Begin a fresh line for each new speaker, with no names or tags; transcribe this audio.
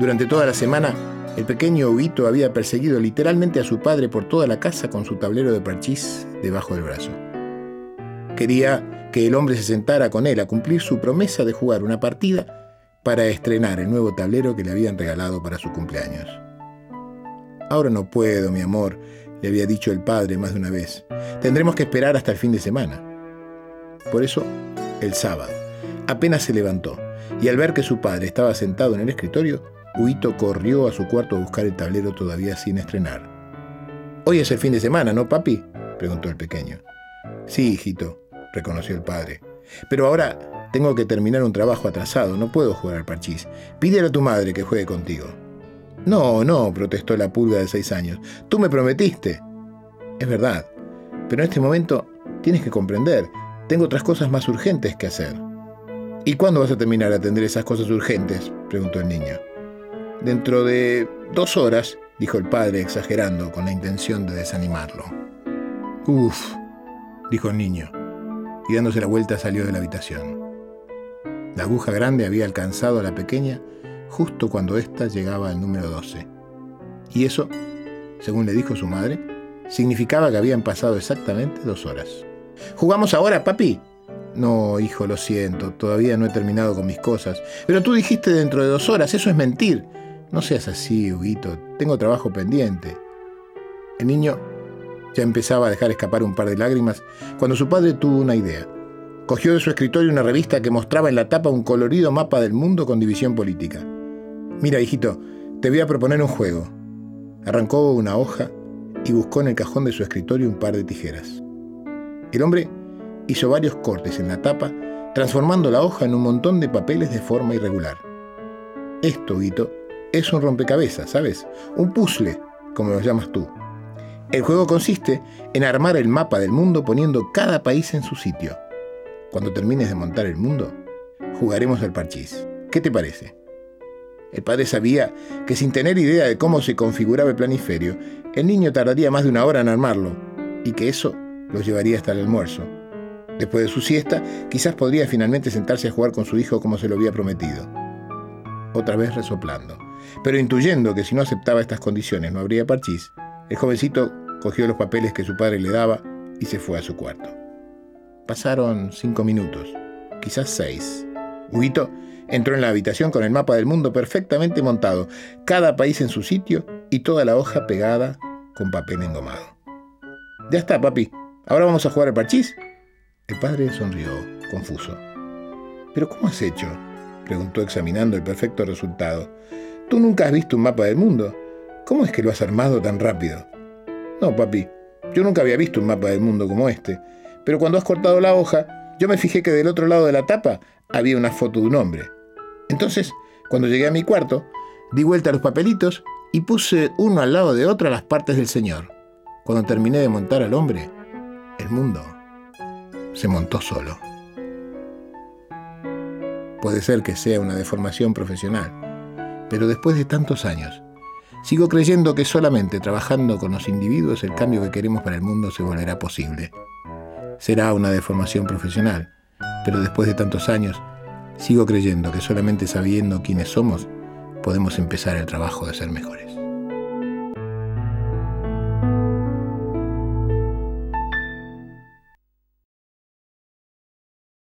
Durante toda la semana, el pequeño Huguito había perseguido literalmente a su padre por toda la casa con su tablero de parchís debajo del brazo. Quería que el hombre se sentara con él a cumplir su promesa de jugar una partida para estrenar el nuevo tablero que le habían regalado para su cumpleaños. Ahora no puedo, mi amor, le había dicho el padre más de una vez. Tendremos que esperar hasta el fin de semana. Por eso, el sábado, apenas se levantó y al ver que su padre estaba sentado en el escritorio, Huito corrió a su cuarto a buscar el tablero todavía sin estrenar. Hoy es el fin de semana, ¿no, papi? preguntó el pequeño. Sí, hijito, reconoció el padre. Pero ahora tengo que terminar un trabajo atrasado, no puedo jugar al parchís. Pídele a tu madre que juegue contigo. No, no, protestó la pulga de seis años. Tú me prometiste. Es verdad, pero en este momento tienes que comprender, tengo otras cosas más urgentes que hacer. ¿Y cuándo vas a terminar de atender esas cosas urgentes? preguntó el niño. Dentro de dos horas, dijo el padre exagerando con la intención de desanimarlo. Uf, dijo el niño, y dándose la vuelta salió de la habitación. La aguja grande había alcanzado a la pequeña justo cuando ésta llegaba al número 12. Y eso, según le dijo su madre, significaba que habían pasado exactamente dos horas. ¿Jugamos ahora, papi? No, hijo, lo siento, todavía no he terminado con mis cosas. Pero tú dijiste dentro de dos horas, eso es mentir. No seas así, Huguito, tengo trabajo pendiente. El niño ya empezaba a dejar escapar un par de lágrimas cuando su padre tuvo una idea. Cogió de su escritorio una revista que mostraba en la tapa un colorido mapa del mundo con división política. Mira, hijito, te voy a proponer un juego. Arrancó una hoja y buscó en el cajón de su escritorio un par de tijeras. El hombre hizo varios cortes en la tapa, transformando la hoja en un montón de papeles de forma irregular. Esto, Huguito, es un rompecabezas, ¿sabes? Un puzzle, como lo llamas tú. El juego consiste en armar el mapa del mundo poniendo cada país en su sitio. Cuando termines de montar el mundo, jugaremos al parchís. ¿Qué te parece? El padre sabía que sin tener idea de cómo se configuraba el planiferio, el niño tardaría más de una hora en armarlo y que eso lo llevaría hasta el almuerzo. Después de su siesta, quizás podría finalmente sentarse a jugar con su hijo como se lo había prometido. Otra vez resoplando. Pero intuyendo que si no aceptaba estas condiciones no habría parchís, el jovencito cogió los papeles que su padre le daba y se fue a su cuarto. Pasaron cinco minutos, quizás seis. Huguito entró en la habitación con el mapa del mundo perfectamente montado, cada país en su sitio y toda la hoja pegada con papel engomado. Ya está, papi. ¿Ahora vamos a jugar al parchís? El padre sonrió, confuso. ¿Pero cómo has hecho? preguntó examinando el perfecto resultado. Tú nunca has visto un mapa del mundo. ¿Cómo es que lo has armado tan rápido? No, papi, yo nunca había visto un mapa del mundo como este, pero cuando has cortado la hoja, yo me fijé que del otro lado de la tapa había una foto de un hombre. Entonces, cuando llegué a mi cuarto, di vuelta a los papelitos y puse uno al lado de otro las partes del Señor. Cuando terminé de montar al hombre, el mundo se montó solo. Puede ser que sea una deformación profesional, pero después de tantos años, sigo creyendo que solamente trabajando con los individuos el cambio que queremos para el mundo se volverá posible. Será una deformación profesional, pero después de tantos años, sigo creyendo que solamente sabiendo quiénes somos, podemos empezar el trabajo de ser mejores.